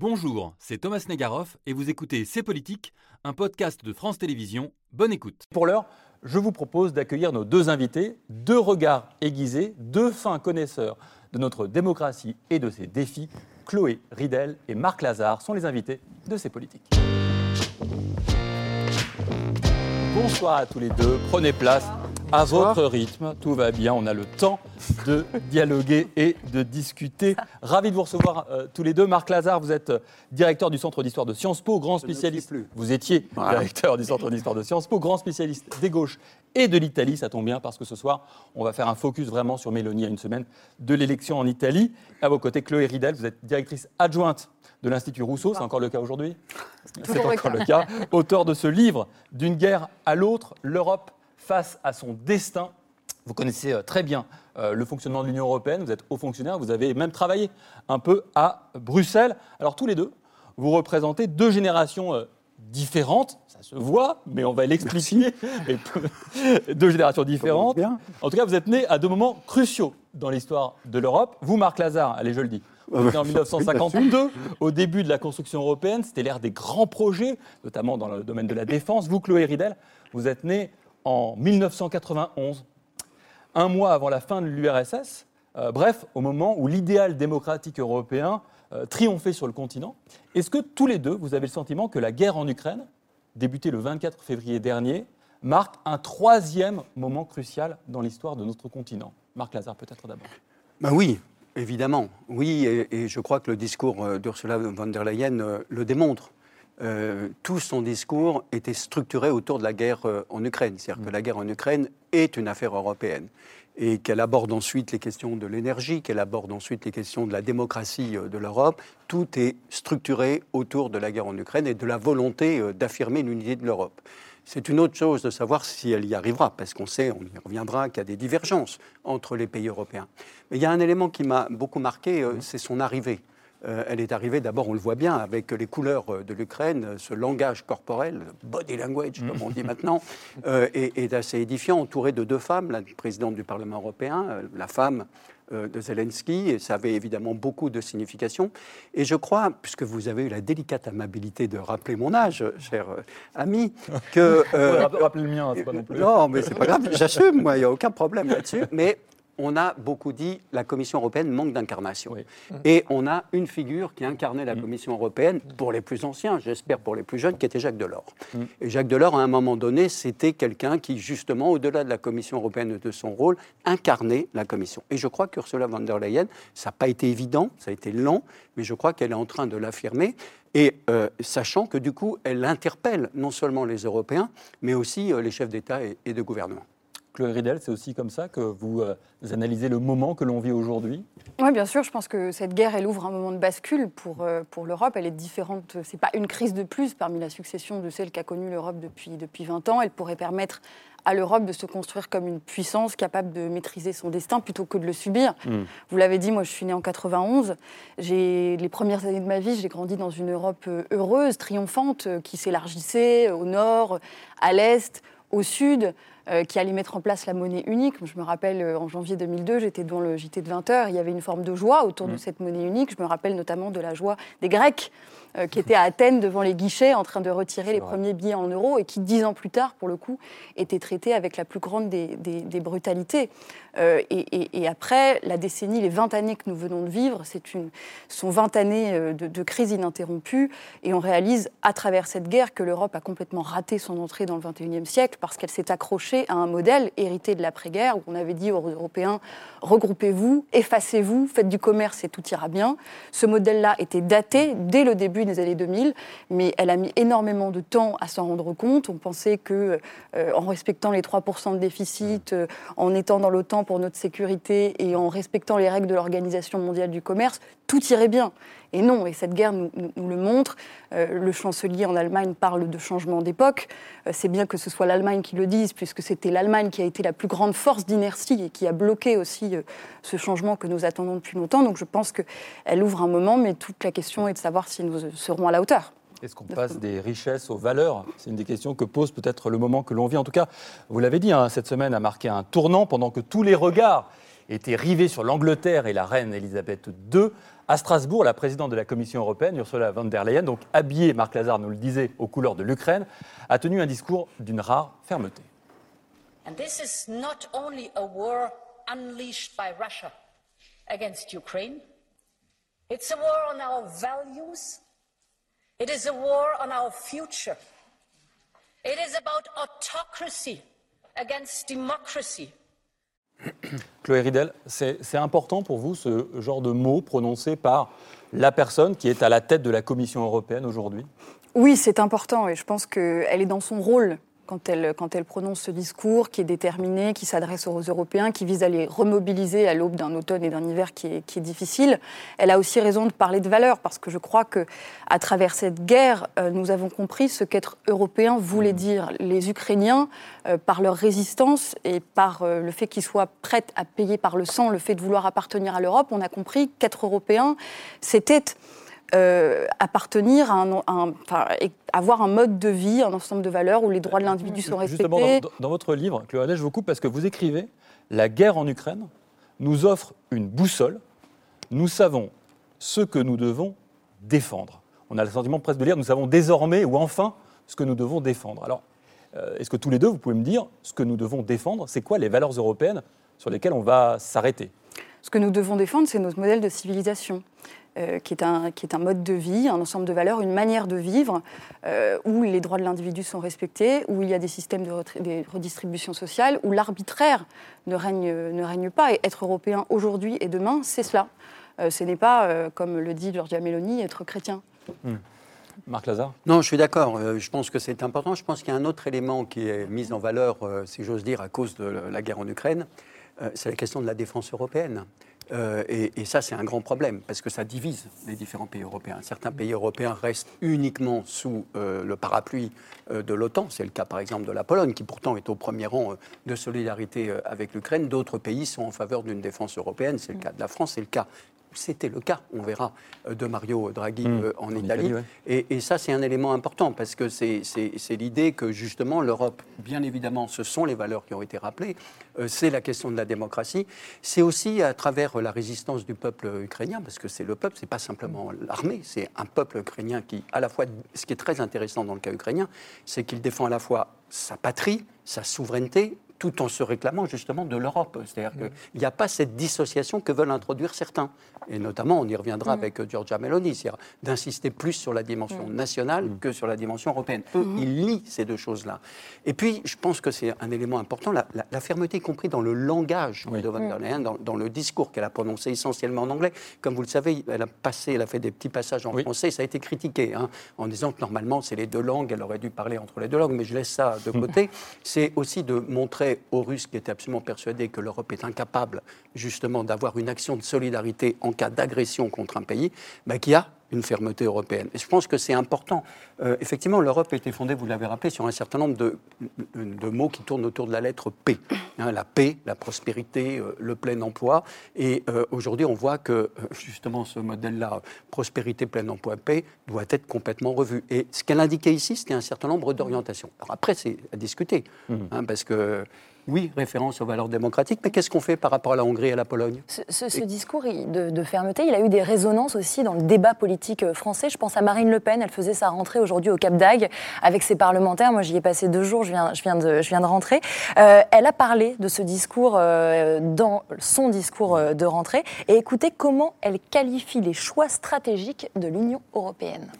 Bonjour, c'est Thomas Negaroff et vous écoutez C'est Politique, un podcast de France Télévisions. Bonne écoute. Pour l'heure, je vous propose d'accueillir nos deux invités, deux regards aiguisés, deux fins connaisseurs de notre démocratie et de ses défis. Chloé Ridel et Marc Lazare sont les invités de C'est Politique. Bonsoir à tous les deux, prenez place à votre rythme, tout va bien, on a le temps de dialoguer et de discuter. Ravi de vous recevoir euh, tous les deux. Marc Lazare, vous êtes euh, directeur du Centre d'histoire de Sciences Po, grand spécialiste. Vous étiez directeur du Centre d'histoire de Sciences Po, grand spécialiste des gauches et de l'Italie. Ça tombe bien parce que ce soir, on va faire un focus vraiment sur Mélanie à une semaine de l'élection en Italie. À vos côtés, Chloé Ridel, vous êtes directrice adjointe de l'Institut Rousseau. C'est encore le cas aujourd'hui? C'est encore le cas. Auteur de ce livre, D'une guerre à l'autre, l'Europe face à son destin. Vous connaissez euh, très bien euh, le fonctionnement de l'Union européenne, vous êtes haut fonctionnaire, vous avez même travaillé un peu à Bruxelles. Alors tous les deux, vous représentez deux générations euh, différentes, ça se voit, mais on va l'expliquer. deux générations différentes. En tout cas, vous êtes nés à deux moments cruciaux dans l'histoire de l'Europe. Vous, Marc Lazare, allez, je le dis. Vous êtes en 1952, au début de la construction européenne, c'était l'ère des grands projets, notamment dans le domaine de la défense. Vous, Chloé Ridel, vous êtes né en 1991, un mois avant la fin de l'URSS, euh, bref, au moment où l'idéal démocratique européen euh, triomphait sur le continent. Est-ce que tous les deux, vous avez le sentiment que la guerre en Ukraine, débutée le 24 février dernier, marque un troisième moment crucial dans l'histoire de notre continent? Marc Lazare, peut-être d'abord. Ben oui, évidemment. Oui, et, je crois que le discours euh, d'Ursula von der Leyen le démontre. Euh, tout son discours était structuré autour de la guerre euh, en Ukraine. C'est-à-dire que mm. la guerre en Ukraine est une affaire européenne et qu'elle aborde ensuite les questions de l'énergie, qu'elle aborde ensuite les questions de la démocratie euh, de l'Europe. Tout est structuré autour de la guerre en Ukraine et de la volonté d'affirmer l'unité de l'Europe. C'est une autre chose de savoir si elle y arrivera, parce qu'on sait, on y reviendra, qu'il y a des divergences entre les pays européens. Mais il y a un élément qui m'a beaucoup marqué, mm. c'est son arrivée. Euh, elle est arrivée, d'abord, on le voit bien, avec les couleurs euh, de l'Ukraine, euh, ce langage corporel, body language, comme on dit maintenant, est, assez édifiant, entourée de deux femmes, la présidente du Parlement européen, la femme de Zelensky, et ça avait évidemment beaucoup de signification. Et je crois, puisque vous avez eu la délicate amabilité de rappeler mon âge, cher ami, que... Rappelez le mien, c'est pas non plus. Non, mais c'est pas grave, j'assume, moi, il n'y a aucun problème là-dessus. Mais on a beaucoup dit la Commission européenne manque d'incarnation. Et on a une figure qui incarnait la mm. Commission européenne, pour les plus anciens, j'espère pour les plus jeunes, qui était Jacques Delors. Mm. Et Jacques Delors, à un moment donné, c'était quelqu'un qui, justement, au-delà de la Commission européenne et de son rôle, incarnait la Commission. Et je crois qu'Ursula von der Leyen, ça n'a pas été évident, ça a été lent, mais je crois qu'elle est en train de l'affirmer. Et euh, sachant que du coup, elle interpelle non seulement les Européens, mais aussi euh, les chefs d'État et de gouvernement. Chloé Ridel, c'est aussi comme ça que vous, euh, analysez le moment que l'on vit aujourd'hui? Oui, bien sûr. Je pense que cette guerre, elle ouvre un moment de bascule pour, euh, pour l'Europe. Elle est différente. Ce n'est pas une crise de plus parmi la succession de celle qu'a connue l'Europe depuis, depuis 20 ans. Elle pourrait permettre à l'Europe de se construire comme une puissance capable de maîtriser son destin plutôt que de le subir. Hmm. Vous l'avez dit, moi je suis née en 91. J'ai les premières années de ma vie, j'ai grandi dans une Europe euh, heureuse, triomphante, qui s'élargissait au nord, à l'est, au sud. Euh, qui allait mettre en place la monnaie unique. Je me rappelle, euh, en janvier 2002, j'étais devant le JT de 20h, il y avait une forme de joie autour de mm. cette monnaie unique. Je me rappelle notamment de la joie des Grecs euh, qui étaient à Athènes devant les guichets en train de retirer les premiers billets en euros et qui, dix ans plus tard, pour le coup, étaient traités avec la plus grande des, brutalités. Et, après, la décennie, les 20 années que nous venons de vivre, c'est sont 20 années de, de, crise ininterrompue et on réalise à travers cette guerre que l'Europe a complètement raté son entrée dans le 21e siècle parce qu'elle s'est accrochée à un modèle hérité de l'après-guerre où on avait dit aux Européens regroupez-vous, effacez-vous, faites du commerce et tout ira bien. Ce modèle-là était daté dès le début des années 2000, mais elle a mis énormément de temps à s'en rendre compte. On pensait que euh, en respectant les 3% de déficit, euh, en étant dans l'OTAN pour notre sécurité et en respectant les règles de l'Organisation mondiale du commerce, tout irait bien. Et non, et cette guerre nous, le montre. Euh, le chancelier en Allemagne parle de changement d'époque. Euh, c'est bien que ce soit l'Allemagne qui le dise, puisque c'était l'Allemagne qui a été la plus grande force d'inertie et qui a bloqué aussi euh, ce changement que nous attendons depuis longtemps. Donc je pense qu'elle ouvre un moment, mais toute la question est de savoir si nous serons à la hauteur. Est-ce qu'on passe des richesses aux valeurs? C'est une des questions que pose peut-être le moment que l'on vit. En tout cas, vous l'avez dit, hein, cette semaine a marqué un tournant pendant que tous les regards étaient rivés sur l'Angleterre et la reine Elisabeth II À Strasbourg, la présidente de la Commission européenne, Ursula von der Leyen, donc habillée, Marc Lazare nous le disait, aux couleurs de l'Ukraine, a tenu un discours d'une rare fermeté. And this is not only a war unleashed by Russia against Ukraine, it's a war on our values, it is a war on our future. It is about autocracy against democracy. Chloé Ridel, c'est important pour vous ce genre de mots prononcé par la personne qui est à la tête de la Commission européenne aujourd'hui? Oui, c'est important et je pense qu'elle est dans son rôle quand elle, quand elle prononce ce discours qui est déterminé, qui s'adresse aux Européens, qui vise à les remobiliser à l'aube d'un automne et d'un hiver qui est, qui est, difficile. Elle a aussi raison de parler de valeurs parce que je crois que à travers cette guerre, euh, nous avons compris ce qu'être européen voulait dire. Les Ukrainiens, euh, par leur résistance et par euh, le fait qu'ils soient prêts à payer par le sang le fait de vouloir appartenir à l'Europe, on a compris qu'être européen, c'était euh, appartenir à un, un, enfin, avoir un mode de vie, un ensemble de valeurs où les droits de l'individu sont respectés. Justement, dans, dans votre livre, Claude, je vous coupe parce que vous écrivez La guerre en Ukraine nous offre une boussole. Nous savons ce que nous devons défendre. On a le sentiment presque de lire nous savons désormais ou enfin ce que nous devons défendre. Alors, euh, est-ce que tous les deux, vous pouvez me dire ce que nous devons défendre C'est quoi les valeurs européennes sur lesquelles on va s'arrêter? Ce que nous devons défendre, c'est notre modèle de civilisation. Euh, qui, est un, qui est un mode de vie, un ensemble de valeurs, une manière de vivre euh, où les droits de l'individu sont respectés, où il y a des systèmes de, redistribution sociale, où l'arbitraire ne règne, ne règne pas. Et être européen aujourd'hui et demain, c'est cela. Euh, ce n'est pas, euh, comme le dit Giorgia Meloni, être chrétien. Mmh. Marc Lazare? Non, je suis d'accord. Je pense que c'est important. Je pense qu'il y a un autre élément qui est mis en valeur, si j'ose dire, à cause de la guerre en Ukraine. Euh, c'est la question de la défense européenne. Euh, et, et, ça, c'est un grand problème, parce que ça divise les différents pays européens. Certains pays européens restent uniquement sous euh, le parapluie euh, de l'OTAN. C'est le cas, par exemple, de la Pologne, qui pourtant est au premier rang de solidarité avec l'Ukraine. D'autres pays sont en faveur d'une défense européenne. C'est le cas de la France, c'est le cas c'était le cas, on verra, de Mario Draghi mmh, euh, en, en, Italie. Italie ouais. et, et, ça, c'est un élément important parce que c'est l'idée que justement l'Europe, bien évidemment, ce sont les valeurs qui ont été rappelées, euh, c'est la question de la démocratie, c'est aussi à travers la résistance du peuple ukrainien, parce que c'est le peuple, c'est pas simplement l'armée, c'est un peuple ukrainien qui, à la fois, ce qui est très intéressant dans le cas ukrainien, c'est qu'il défend à la fois sa patrie, sa souveraineté tout en se réclamant justement de l'Europe. C'est-à-dire mmh. qu'il n'y a pas cette dissociation que veulent introduire certains. Et notamment, on y reviendra mmh. avec Giorgia Meloni, c'est-à-dire d'insister plus sur la dimension mmh. nationale que sur la dimension européenne. Eux, ils lient ces deux choses-là. Et puis, je pense que c'est un élément important, la, la, la, fermeté, y compris dans le langage oui. de von der Leyen, dans, dans, le discours qu'elle a prononcé essentiellement en anglais. Comme vous le savez, elle a passé, elle a fait des petits passages en oui. français, ça a été critiqué, hein, en disant que normalement, c'est les deux langues, elle aurait dû parler entre les deux langues, mais je laisse ça de côté. c'est aussi de montrer aux Russes qui étaient absolument persuadés que l'Europe est incapable justement d'avoir une action de solidarité en cas d'agression contre un pays, bah, qui a une fermeté européenne. Et je pense que c'est important. Euh, effectivement, l'Europe a été fondée, vous l'avez rappelé, sur un certain nombre de, de, mots qui tournent autour de la lettre P. Hein, la paix, la prospérité, euh, le plein emploi. Et euh, aujourd'hui, on voit que justement ce modèle-là, prospérité, plein emploi, paix, doit être complètement revu. Et ce qu'elle indiquait ici, c'était un certain nombre d'orientations. Alors après, c'est à discuter, mmh. hein, parce que oui, référence aux valeurs démocratiques, mais qu'est-ce qu'on fait par rapport à la Hongrie et à la Pologne? Ce, discours de, fermeté, il a eu des résonances aussi dans le débat politique français. Je pense à Marine Le Pen, elle faisait sa rentrée aujourd'hui au Cap d'Agde avec ses parlementaires. Moi, j'y ai passé deux jours, je viens, je viens, de, je viens de rentrer. Euh, elle a parlé de ce discours euh, dans son discours euh, de rentrée. Et écoutez comment elle qualifie les choix stratégiques de l'Union européenne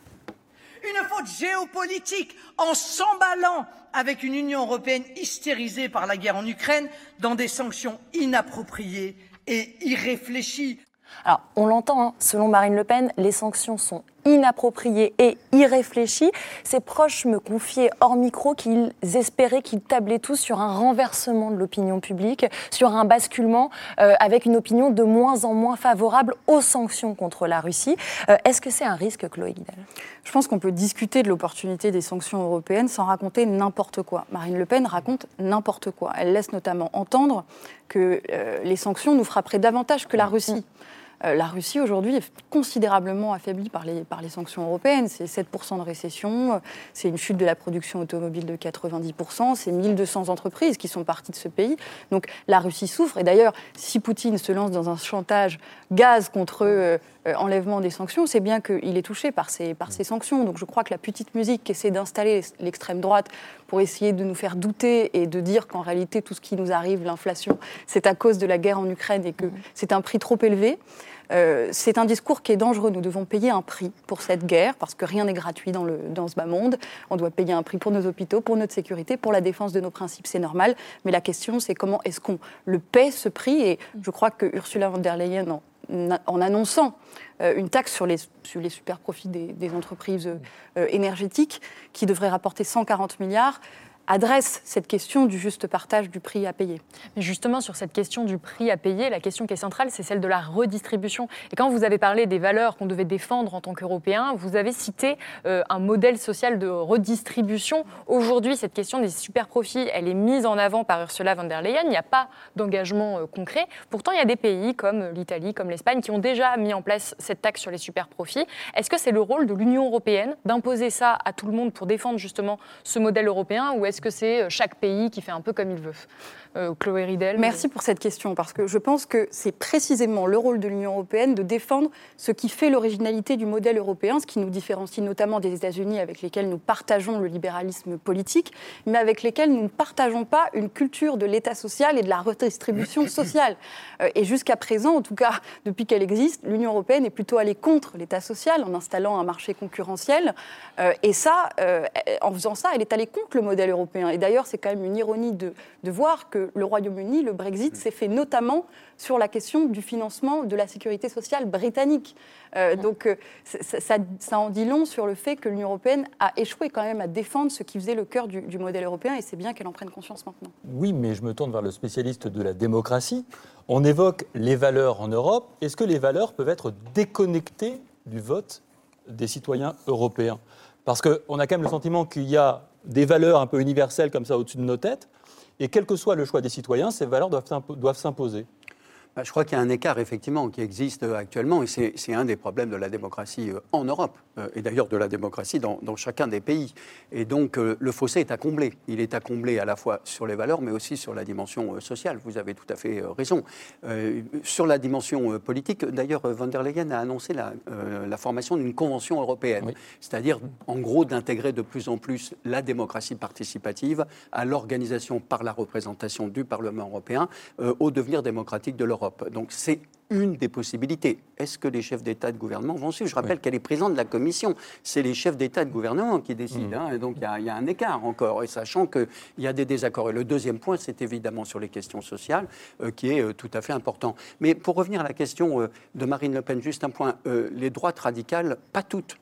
une faute géopolitique en s'emballant avec une Union européenne hystérisée par la guerre en Ukraine dans des sanctions inappropriées et irréfléchies. Alors, on l'entend, hein, selon Marine Le Pen, les sanctions sont inappropriées et irréfléchies. Ses proches me confiaient hors micro qu'ils espéraient qu'ils tablaient tous sur un renversement de l'opinion publique, sur un basculement euh, avec une opinion de moins en moins favorable aux sanctions contre la Russie. Euh, Est-ce que c'est un risque, Chloé Guidal? Je pense qu'on peut discuter de l'opportunité des sanctions européennes sans raconter n'importe quoi. Marine Le Pen raconte n'importe quoi. Elle laisse notamment entendre que euh, les sanctions nous frapperaient davantage que la Russie. Euh, la Russie aujourd'hui est considérablement affaiblie par les, par les sanctions européennes. C'est 7% de récession, c'est une chute de la production automobile de 90%, c'est 1200 entreprises qui sont parties de ce pays. Donc la Russie souffre. Et d'ailleurs, si Poutine se lance dans un chantage gaz contre euh, euh, enlèvement des sanctions, c'est bien qu'il est touché par ces, par ces sanctions. Donc je crois que la petite musique qui essaie d'installer l'extrême droite pour essayer de nous faire douter et de dire qu'en réalité tout ce qui nous arrive, l'inflation, c'est à cause de la guerre en Ukraine et que c'est un prix trop élevé. Euh, c'est un discours qui est dangereux. Nous devons payer un prix pour cette guerre, parce que rien n'est gratuit dans, le, dans ce bas monde. On doit payer un prix pour nos hôpitaux, pour notre sécurité, pour la défense de nos principes. C'est normal. Mais la question, c'est comment est-ce qu'on le paie, ce prix? Et je crois que Ursula von der Leyen, en, annonçant euh, une taxe sur les, sur les super profits des, des entreprises euh, énergétiques, qui devrait rapporter 140 milliards, adresse cette question du juste partage du prix à payer. Mais justement, sur cette question du prix à payer, la question qui est centrale, c'est celle de la redistribution. Et quand vous avez parlé des valeurs qu'on devait défendre en tant qu'Européens, vous avez cité euh, un modèle social de redistribution. Aujourd'hui, cette question des super profits, elle est mise en avant par Ursula von der Leyen. Il n'y a pas d'engagement euh, concret. Pourtant, il y a des pays comme l'Italie, comme l'Espagne, qui ont déjà mis en place cette taxe sur les super profits. Est-ce que c'est le rôle de l'Union européenne d'imposer ça à tout le monde pour défendre justement ce modèle européen ou est-ce que c'est euh, chaque pays qui fait un peu comme il veut euh, Chloé Ridel Merci pour cette question, parce que je pense que c'est précisément le rôle de l'Union européenne de défendre ce qui fait l'originalité du modèle européen, ce qui nous différencie notamment des États-Unis avec lesquels nous partageons le libéralisme politique, mais avec lesquels nous ne partageons pas une culture de l'État social et de la redistribution sociale. Euh, et jusqu'à présent, en tout cas depuis qu'elle existe, l'Union européenne est plutôt allée contre l'État social en installant un marché concurrentiel. Et ça, en faisant ça, elle est allée contre le modèle européen. Et d'ailleurs, c'est quand même une ironie de, de voir que le Royaume-Uni, le Brexit, s'est fait notamment sur la question du financement de la sécurité sociale britannique. Euh, donc euh, ça, en dit long sur le fait que l'Union européenne a échoué quand même à défendre ce qui faisait le cœur du, modèle européen et c'est bien qu'elle en prenne conscience maintenant. Oui, mais je me tourne vers le spécialiste de la démocratie. On évoque les valeurs en Europe. Est-ce que les valeurs peuvent être déconnectées du vote des citoyens européens? Parce qu'on a quand même le sentiment qu'il y a des valeurs un peu universelles comme ça au-dessus de nos têtes, et quel que soit le choix des citoyens, ces valeurs doivent s'imposer. Bah, je crois qu'il y a un écart effectivement qui existe euh, actuellement et c'est un des problèmes de la démocratie euh, en Europe euh, et d'ailleurs de la démocratie dans, chacun des pays. Et donc le fossé est à combler. Il est à combler à la fois sur les valeurs mais aussi sur la dimension sociale. Vous avez tout à fait raison. sur la dimension politique, d'ailleurs, von der Leyen a annoncé la, la formation d'une convention européenne, c'est-à-dire en gros d'intégrer de plus en plus la démocratie participative à l'organisation par la représentation du Parlement européen au devenir démocratique de l'Europe. Donc c'est une des possibilités. Est-ce que les chefs d'État et de gouvernement vont suivre? Je rappelle qu'elle est présidente de la Commission. C'est les chefs d'État et de gouvernement qui décident. Mmh. Hein, et donc il y, a un écart encore, et sachant qu'il y a des désaccords. Et le deuxième point, c'est évidemment sur les questions sociales, euh, qui est euh, tout à fait important. Mais pour revenir à la question euh, de Marine Le Pen, juste un point. les droites radicales, pas toutes,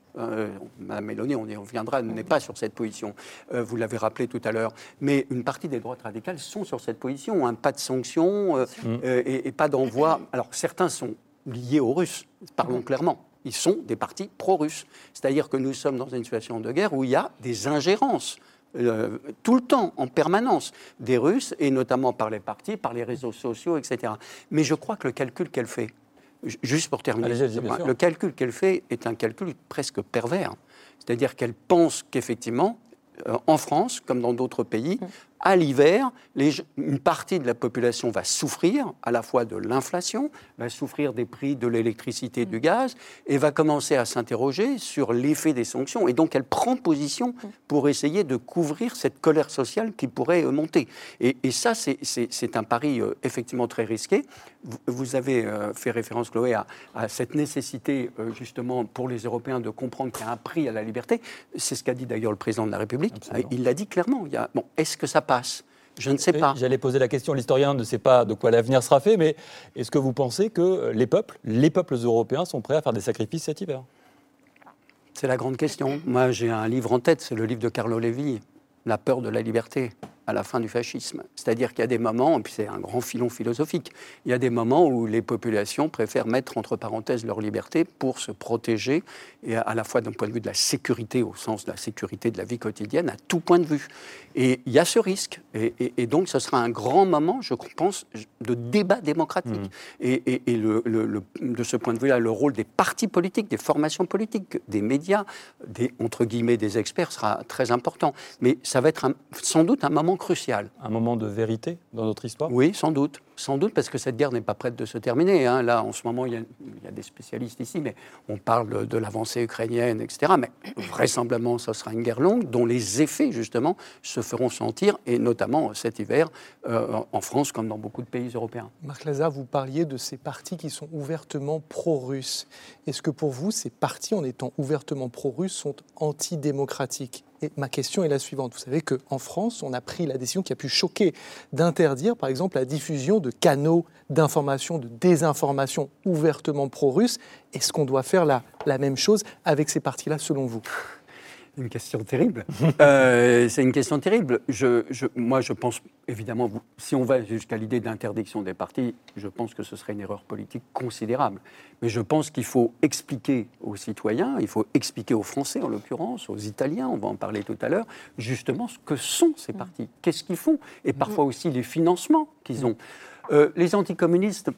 Madame Mélanie, on y reviendra, n'est pas sur cette position. vous l'avez rappelé tout à l'heure. Mais une partie des droites radicales sont sur cette position. un Pas de sanctions et, et, pas d'envoi. Alors certains sont liés aux Russes, parlons clairement. Ils sont des partis pro-russes. C'est-à-dire que nous sommes dans une situation de guerre où il y a des ingérences. Euh, tout le temps, en permanence, des Russes, et notamment par les partis, par les réseaux sociaux, etc. Mais je crois que le calcul qu'elle fait, juste pour terminer, le calcul qu'elle fait est un calcul presque pervers. C'est-à-dire qu'elle pense qu'effectivement, euh, en France, comme dans d'autres pays, à l'hiver, une partie de la population va souffrir à la fois de l'inflation, va souffrir des prix de l'électricité et du gaz, et va commencer à s'interroger sur l'effet des sanctions. Et donc elle prend position pour essayer de couvrir cette colère sociale qui pourrait euh, monter. Et, ça, c'est un pari euh, effectivement très risqué. Vous, avez euh, fait référence, Chloé, à, cette nécessité justement pour les Européens de comprendre qu'il y a un prix à la liberté. C'est ce qu'a dit d'ailleurs le président de la République. Il l'a dit clairement. Il y a, bon, Est-ce que ça passe je ne sais pas. J'allais poser la question, l'historien ne sait pas de quoi l'avenir sera fait, mais est-ce que vous pensez que les peuples, les peuples européens sont prêts à faire des sacrifices cet hiver? C'est la grande question. Moi, j'ai un livre en tête, c'est le livre de Carlo Levi, La peur de la liberté. À la fin du fascisme. C'est-à-dire qu'il y a des moments, et puis c'est un grand filon philosophique, il y a des moments où les populations préfèrent mettre entre parenthèses leur liberté pour se protéger, et à la fois d'un point de vue de la sécurité, au sens de la sécurité de la vie quotidienne, à tout point de vue. Et il y a ce risque. Et, donc ce sera un grand moment, je pense, de débat démocratique. Mmh. Et, le, de ce point de vue-là, le rôle des partis politiques, des formations politiques, des médias, des, entre guillemets, des experts sera très important. Mais ça va être sans doute un moment crucial. Un moment de vérité dans notre histoire? Oui, sans doute. Sans doute parce que cette guerre n'est pas prête de se terminer. Hein. Là, en ce moment, il y, a, des spécialistes ici, mais on parle de, l'avancée ukrainienne, etc. Mais vraisemblablement, ce sera une guerre longue dont les effets, justement, se feront sentir, et notamment cet hiver, euh, en France comme dans beaucoup de pays européens. Marc Lazare, vous parliez de ces partis qui sont ouvertement pro-russes. Est-ce que pour vous, ces partis, en étant ouvertement pro-russes, sont antidémocratiques? Ma question est la suivante. Vous savez qu'en France, on a pris la décision qui a pu choquer d'interdire, par exemple, la diffusion de canaux d'information, de désinformation ouvertement pro-russes. Est-ce qu'on doit faire la, la même chose avec ces partis-là, selon vous? Une question terrible. Euh, c'est une question terrible. Je, moi, je pense, évidemment, si on va jusqu'à l'idée d'interdiction des partis, je pense que ce serait une erreur politique considérable. Mais je pense qu'il faut expliquer aux citoyens, il faut expliquer aux Français, en l'occurrence, aux Italiens, on va en parler tout à l'heure, justement ce que sont ces partis, qu'est-ce qu'ils font, et parfois aussi les financements qu'ils ont. Euh, les anticommunistes,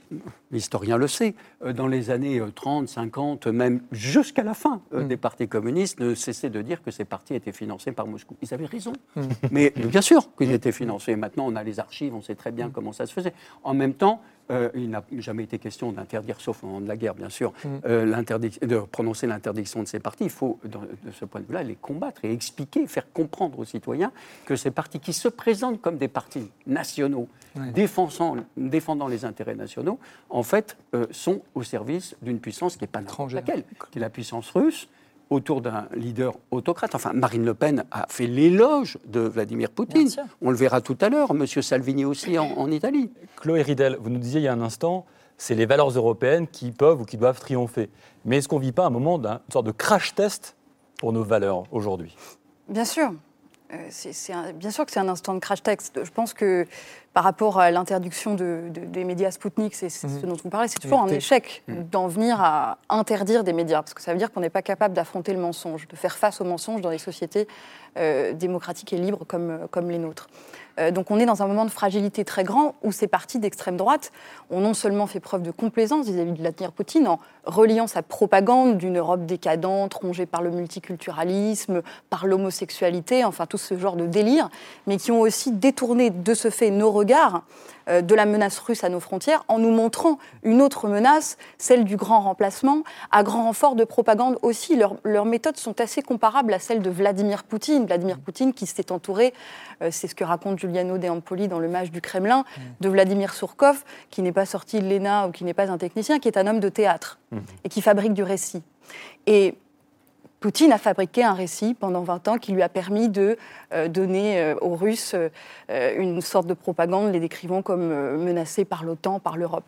l'historien le sait, euh, dans les années 30, euh, 50, même jusqu'à la fin mm. des partis communistes, ne cessaient de dire que ces partis étaient financés par Moscou. Ils avaient raison. Mm. Mais bien sûr qu'ils étaient financés. Maintenant, on a les archives, on sait très bien mm. comment ça se faisait. En même temps, euh, il n'a jamais été question d'interdire, sauf au moment de la guerre, bien sûr, mm. euh, de prononcer l'interdiction de ces partis. Il faut, de ce point de vue-là, les combattre et expliquer, faire comprendre aux citoyens que ces partis qui se présentent comme des partis nationaux, défendant, défendant, les intérêts nationaux, en fait, euh, sont au service d'une puissance qui n'est pas laquelle, qui est la puissance russe autour d'un leader autocrate. Enfin, Marine Le Pen a fait l'éloge de Vladimir Poutine. On le verra tout à l'heure. Monsieur Salvini aussi en, Italie. Chloé Ridel, vous nous disiez il y a un instant, c'est les valeurs européennes qui peuvent ou qui doivent triompher. Mais est-ce qu'on ne vit pas un moment d'une sorte de crash test pour nos valeurs aujourd'hui? Bien sûr. Euh, c'est bien sûr que c'est un instant de crash test. Je pense que par rapport à l'interdiction des médias Spoutnik, c'est ce mhm. dont vous parlez, c'est toujours un échec mhm. d'en venir à interdire des médias, parce que ça veut dire qu'on n'est pas capable d'affronter le mensonge, de faire face au mensonge dans des sociétés euh, démocratiques et libres comme, comme les nôtres. Euh, donc on est dans un moment de fragilité très grand où ces partis d'extrême droite ont non seulement fait preuve de complaisance vis-à-vis de Vladimir Poutine en reliant sa propagande d'une Europe décadente, rongée par le multiculturalisme, par l'homosexualité, enfin tout ce genre de délire, mais qui ont aussi détourné de ce fait nos regard euh, de la menace russe à nos frontières en nous montrant une autre menace, celle du grand remplacement, à grand renfort de propagande aussi. leurs méthodes sont assez comparables à celles de Vladimir Poutine. Vladimir Poutine qui s'est entouré, euh, c'est ce que raconte Giuliano De Ampoli dans le Mage du Kremlin, de Vladimir Surkov, qui n'est pas sorti de l'ENA ou qui n'est pas un technicien, qui est un homme de théâtre mmh. et qui fabrique du récit. Et Poutine a fabriqué un récit pendant 20 ans qui lui a permis de euh, donner euh, aux Russes euh, une sorte de propagande, les décrivant comme menacés par l'OTAN, par l'Europe.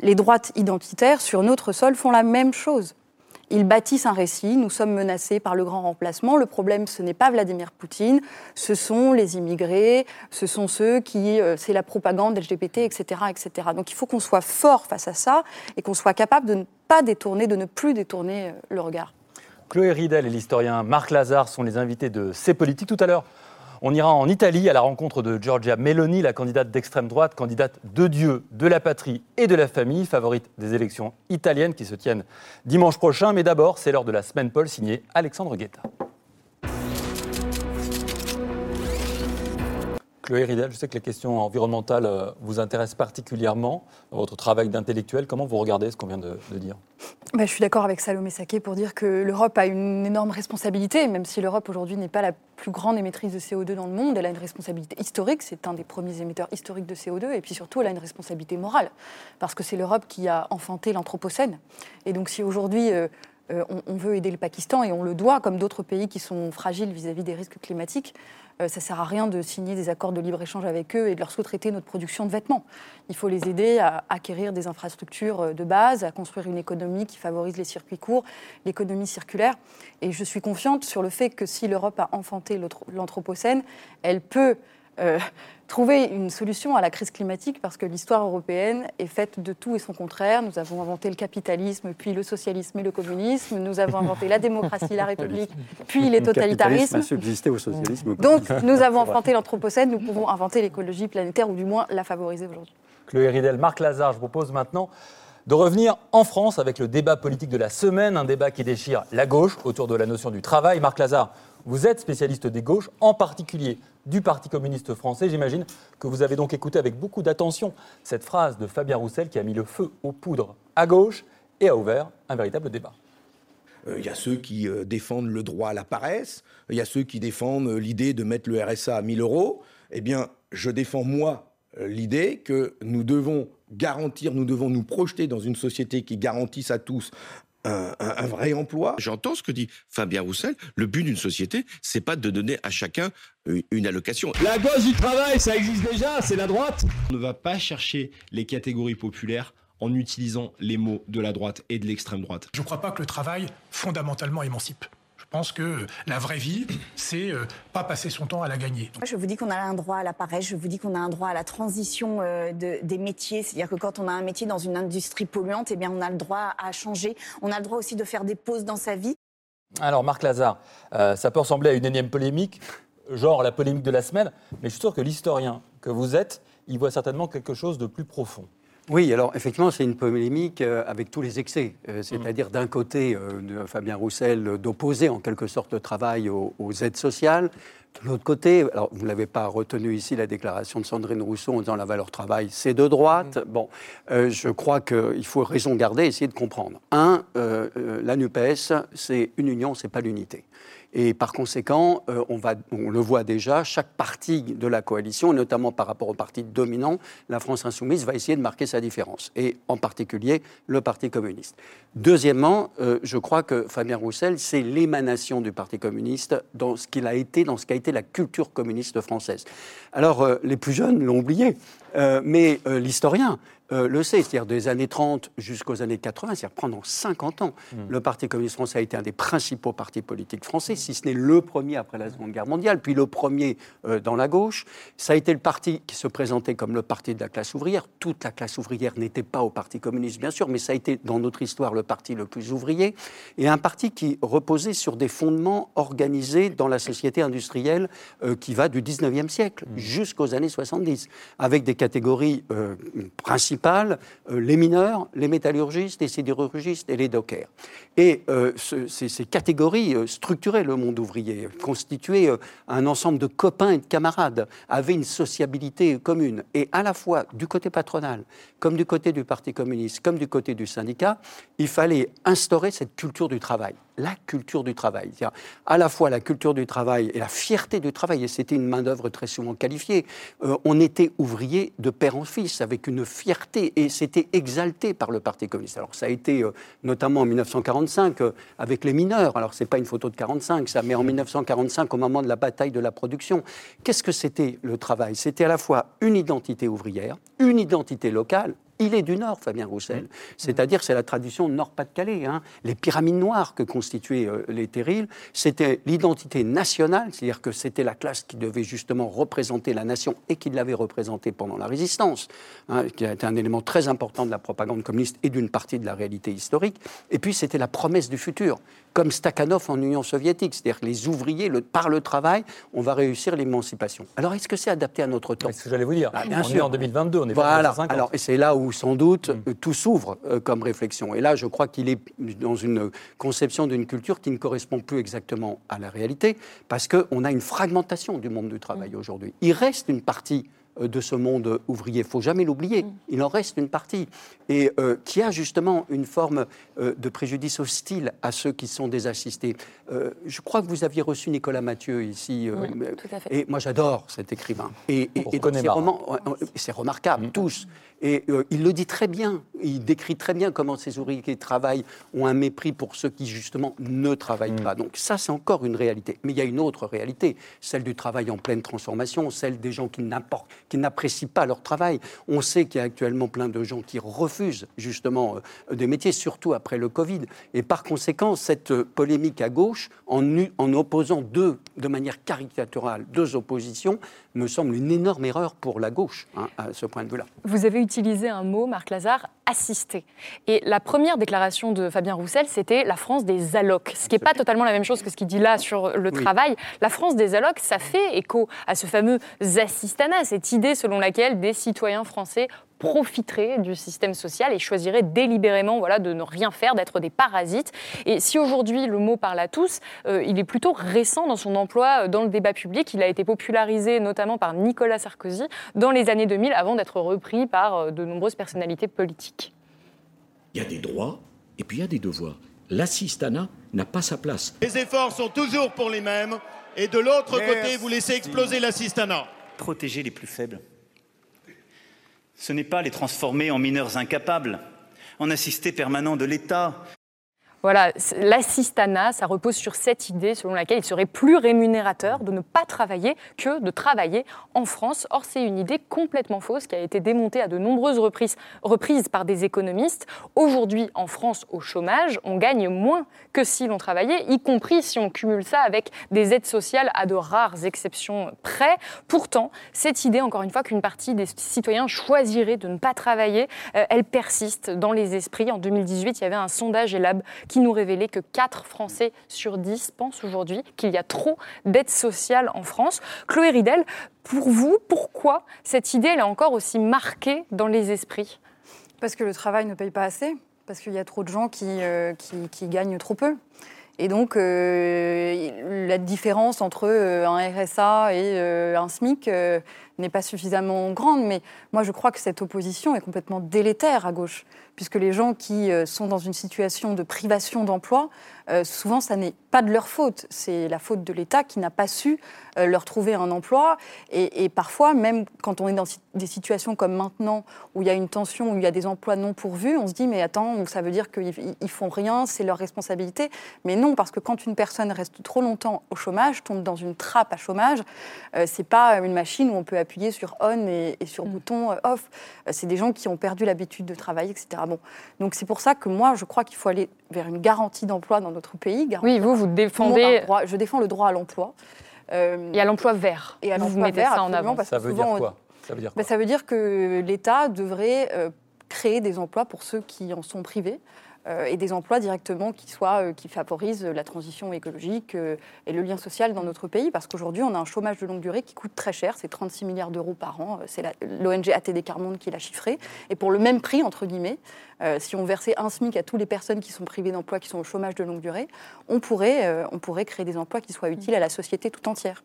Les droites identitaires sur notre sol font la même chose. Ils bâtissent un récit, nous sommes menacés par le grand remplacement. Le problème, ce n'est pas Vladimir Poutine, ce sont les immigrés, ce sont ceux qui, c'est la propagande LGBT, etc., etc. Donc il faut qu'on soit fort face à ça et qu'on soit capable de ne pas détourner, de ne plus détourner le regard. Chloé Ridel et l'historien Marc Lazare sont les invités de C'est politique. Tout à l'heure, on ira en Italie à la rencontre de Giorgia Meloni, la candidate d'extrême droite, candidate de Dieu, de la patrie et de la famille, favorite des élections italiennes qui se tiennent dimanche prochain. Mais d'abord, c'est l'heure de la semaine Paul signée Alexandre Guetta. Chloé Ridel, je sais que les questions environnementales euh, vous intéressent particulièrement dans votre travail d'intellectuel. Comment vous regardez ce qu'on vient de, dire? Bah, Je suis d'accord avec Salomé Saké pour dire que l'Europe a une énorme responsabilité, même si l'Europe aujourd'hui n'est pas la plus grande émettrice de CO2 dans le monde, elle a une responsabilité historique, c'est un des premiers émetteurs historiques de CO2, et puis surtout elle a une responsabilité morale, parce que c'est l'Europe qui a enfanté l'Anthropocène. Et donc si aujourd'hui... Euh, euh, on, veut aider le Pakistan et on le doit, comme d'autres pays qui sont fragiles vis à -vis des risques climatiques. Euh, ça ne sert à rien de signer des accords de libre-échange avec eux et de leur sous-traiter notre production de vêtements. Il faut les aider à acquérir des infrastructures euh, de base, à construire une économie qui favorise les circuits courts, l'économie circulaire. Et je suis confiante sur le fait que si l'Europe a enfanté l'Anthropocène, elle peut euh, trouver une solution à la crise climatique parce que l'histoire européenne est faite de tout et son contraire. Nous avons inventé le capitalisme, puis le socialisme et le communisme. Nous avons inventé la démocratie, la république, puis les Le capitalisme totalitarismes. a subsisté au socialisme. Donc, nous avons inventé l'anthropocène, nous pouvons inventer l'écologie planétaire, ou du moins la favoriser aujourd'hui. Chloé Ridel, Marc Lazare, je vous propose maintenant de revenir en France avec le débat politique de la semaine, un débat qui déchire la gauche autour de la notion du travail. Marc Lazare, vous êtes spécialiste des gauches, en particulier du Parti communiste français. J'imagine que vous avez donc écouté avec beaucoup d'attention cette phrase de Fabien Roussel qui a mis le feu aux poudres à gauche et a ouvert un véritable débat. Euh, Il y a ceux qui euh, défendent le droit à la paresse, il y a ceux qui défendent euh, l'idée de mettre le RSA à 1000 euros. Eh bien, je défends, moi, l'idée que nous devons garantir, nous devons nous projeter dans une société qui garantisse à tous un, un- un vrai emploi. J'entends ce que dit Fabien Roussel. Le but d'une société, c'est pas de donner à chacun une- une allocation. La gauche du travail, ça existe déjà, c'est la droite. On ne va pas chercher les catégories populaires en utilisant les mots de la droite et de l'extrême droite. Je ne crois pas que le travail, fondamentalement, émancipe. Je pense que la vraie vie, c'est euh, pas passer son temps à la gagner. Je vous dis qu'on a un droit à la paresse, je vous dis qu'on a un droit à la transition euh, de- des métiers. C'est-à-dire que quand on a un métier dans une industrie polluante, eh bien, on a le droit à changer. On a le droit aussi de faire des pauses dans sa vie. Alors, Marc Lazare, euh, ça peut ressembler à une énième polémique, genre la polémique de la semaine, mais je suis sûr que l'historien que vous êtes, il voit certainement quelque chose de plus profond. Oui, alors effectivement, c'est une polémique euh, avec tous les excès. Euh, C'est-à-dire d'un côté, euh, de Fabien Roussel, d'opposer en quelque sorte le travail aux, aux aides sociales. De l'autre côté, alors vous ne l'avez pas retenu ici, la déclaration de Sandrine Rousseau en disant la valeur travail, c'est de droite. Bon, euh, je crois qu'il faut raison garder, essayer de comprendre. Un, euh, la NUPES, c'est une union, c'est pas l'unité. Et par conséquent, euh, on, le voit déjà, chaque parti de la coalition, notamment par rapport au parti dominant, la France insoumise, va essayer de marquer sa différence, et en particulier le Parti communiste. Deuxièmement, euh, je crois que Fabien Roussel, c'est l'émanation du Parti communiste dans ce qu'il a été, dans ce qu'a été la culture communiste française. Alors, euh, les plus jeunes l'ont oublié, mais l'historien euh, le sait, c'est-à-dire des années 30 jusqu'aux années 80, c'est-à-dire pendant 50 ans, le Parti communiste français a été un des principaux partis politiques français, si ce n'est le premier après la Seconde Guerre mondiale, puis le premier euh, dans la gauche. Ça a été le parti qui se présentait comme le parti de la classe ouvrière. Toute la classe ouvrière n'était pas au Parti communiste, bien sûr, mais ça a été dans notre histoire le parti le plus ouvrier, et un parti qui reposait sur des fondements organisés dans la société industrielle euh, qui va du 19e siècle jusqu'aux années 70, avec des catégories euh, euh, les mineurs, les métallurgistes, les sidérurgistes et les dockers. Et euh, ce- ces, ces catégories euh, structuraient le monde ouvrier, constituaient un ensemble de copains et de camarades, avaient une sociabilité commune. Et à la fois du côté patronal, comme du côté du Parti communiste, comme du côté du syndicat, il fallait instaurer cette culture du travail. La culture du travail. À la fois la culture du travail et la fierté du travail. Et c'était une main-d'œuvre très souvent qualifiée. Euh, on était ouvrier de père en fils avec une fierté et c'était exalté par le Parti communiste. Alors ça a été euh, notamment en 1945 euh, avec les mineurs. Alors c'est pas une photo de 45 ça, mais en 1945 au moment de la bataille de la production. Qu'est-ce que c'était le travail? C'était à la fois une identité ouvrière, une identité locale. Il est du Nord, Fabien Roussel. C'est-à-dire, c'est la tradition Nord-Pas-de-Calais. hein. Les pyramides noires que constituaient euh, les terrils, c'était l'identité nationale, c'est-à-dire que c'était la classe qui devait justement représenter la nation et qui l'avait représentée pendant la résistance, hein, qui a été un élément très important de la propagande communiste et d'une partie de la réalité historique. Et puis, c'était la promesse du futur, comme Stakhanov en Union soviétique, c'est-à-dire que les ouvriers, le- par le travail, on va réussir l'émancipation. Alors, est-ce que c'est adapté à notre temps? C'est ce que j'allais vous dire. Ah, bien on sûr. est en 2022, on est pas en Voilà. 1950. Alors, et c'est là où, sans doute, euh, tout s'ouvre euh, comme réflexion. Et là, je crois qu'il est dans une conception d'une culture qui ne correspond plus exactement à la réalité, parce qu'on a une fragmentation du monde du travail aujourd'hui. Il reste une partie euh, de ce monde ouvrier. Il faut jamais l'oublier. Il en reste une partie. Et euh, qui a justement une forme euh, de préjudice hostile à ceux qui sont désassistés. Euh, je crois que vous aviez reçu Nicolas Mathieu ici. Oui, tout à fait. Et moi, j'adore cet écrivain. Et, et- ses romans, c'est remarquable, tous. Et euh, il le dit très bien, il décrit très bien comment ces ouvriers qui travaillent ont un mépris pour ceux qui justement ne travaillent Mm. pas. Donc ça, c'est encore une réalité. Mais il y a une autre réalité, celle du travail en pleine transformation, celle des gens qui n'apprécient pas leur travail. On sait qu'il y a actuellement plein de gens qui refusent justement euh, des métiers, surtout après le Covid. Et par conséquent, cette euh, polémique à gauche, en, opposant deux, de manière caricaturale, deux oppositions, me semble une énorme erreur pour la gauche, hein, à ce point de vue-là. Vous avez utilisé un mot, Marc Lazare, assisté. Et la première déclaration de Fabien Roussel, c'était la France des allocs, ce qui n'est pas totalement la même chose que ce qu'il dit là sur le Oui. travail. La France des allocs, ça fait écho à ce fameux assistanat, cette idée selon laquelle des citoyens français profiteraient du système social et choisiraient délibérément voilà, de ne rien faire, d'être des parasites. Et si aujourd'hui le mot parle à tous, euh, il est plutôt récent dans son emploi euh, dans le débat public. Il a été popularisé notamment par Nicolas Sarkozy dans les années 2000 avant d'être repris par euh, de nombreuses personnalités politiques. Il y a des droits et puis il y a des devoirs. L'assistanat n'a pas sa place. Les efforts sont toujours pour les mêmes. Et de l'autre côté, vous laissez exploser l'assistanat. Protéger les plus faibles. Ce n'est pas les transformer en mineurs incapables, en assistés permanents de l'État. Voilà, l'assistanat, ça repose sur cette idée selon laquelle il serait plus rémunérateur de ne pas travailler que de travailler en France. Or, c'est une idée complètement fausse qui a été démontée à de nombreuses reprises, reprises par des économistes. Aujourd'hui, en France, au chômage, on gagne moins que si l'on travaillait, y compris si on cumule ça avec des aides sociales à de rares exceptions près. Pourtant, cette idée, encore une fois, qu'une partie des citoyens choisiraient de ne pas travailler, euh, elle persiste dans les esprits. En 2018, il y avait un sondage Elab qui nous révélait que 4 Français sur 10 pensent aujourd'hui qu'il y a trop d'aides sociales en France. Chloé Ridel, pour vous, pourquoi cette idée elle encore aussi marquée dans les esprits? Parce que le travail ne paye pas assez, parce qu'il y a trop de gens qui, euh, gagnent trop peu. Et donc, euh, la différence entre euh, un RSA et un SMIC n'est pas suffisamment grande. Mais moi, je crois que cette opposition est complètement délétère à gauche, puisque les gens qui euh, sont dans une situation de privation d'emploi, euh, souvent, ça n'est pas de leur faute. C'est la faute de l'État qui n'a pas su euh, leur trouver un emploi. Et, et parfois, même quand on est dans des situations comme maintenant, où il y a une tension, où il y a des emplois non pourvus, on se dit, mais attends, ça veut dire qu'ils ils font rien, c'est leur responsabilité. Mais non, parce que quand une personne reste trop longtemps au chômage, tombe dans une trappe à chômage, euh, c'est pas une machine où on peut appuyer sur on et, et sur bouton euh, off. Euh, c'est des gens qui ont perdu l'habitude de travailler, etc. Bon. Donc c'est pour ça que moi, je crois qu'il faut aller vers une garantie d'emploi dans notre pays. Oui, vous, vous défendez- droit- je défends le droit à l'emploi. Euh, Et à l'emploi vert. Et à Vous, l'emploi mettez vert, ça en avant. parce Ça que veut souvent, dire on- quoi? Ça veut dire Ben, quoi? ça veut dire que l'État devrait euh, créer des emplois pour ceux qui en sont privés. Euh, et des emplois directement qui, soient, euh, qui favorisent la transition écologique euh, et le lien social dans notre pays. Parce qu'aujourd'hui, on a un chômage de longue durée qui coûte très cher, c'est 36 milliards d'euros par an. C'est l'ONG ATD Carmonde qui l'a chiffré. Et pour le même prix, entre guillemets, si on versait un SMIC à toutes les personnes qui sont privées d'emploi, qui sont au chômage de longue durée, on pourrait, on pourrait créer des emplois qui soient utiles à la société tout entière.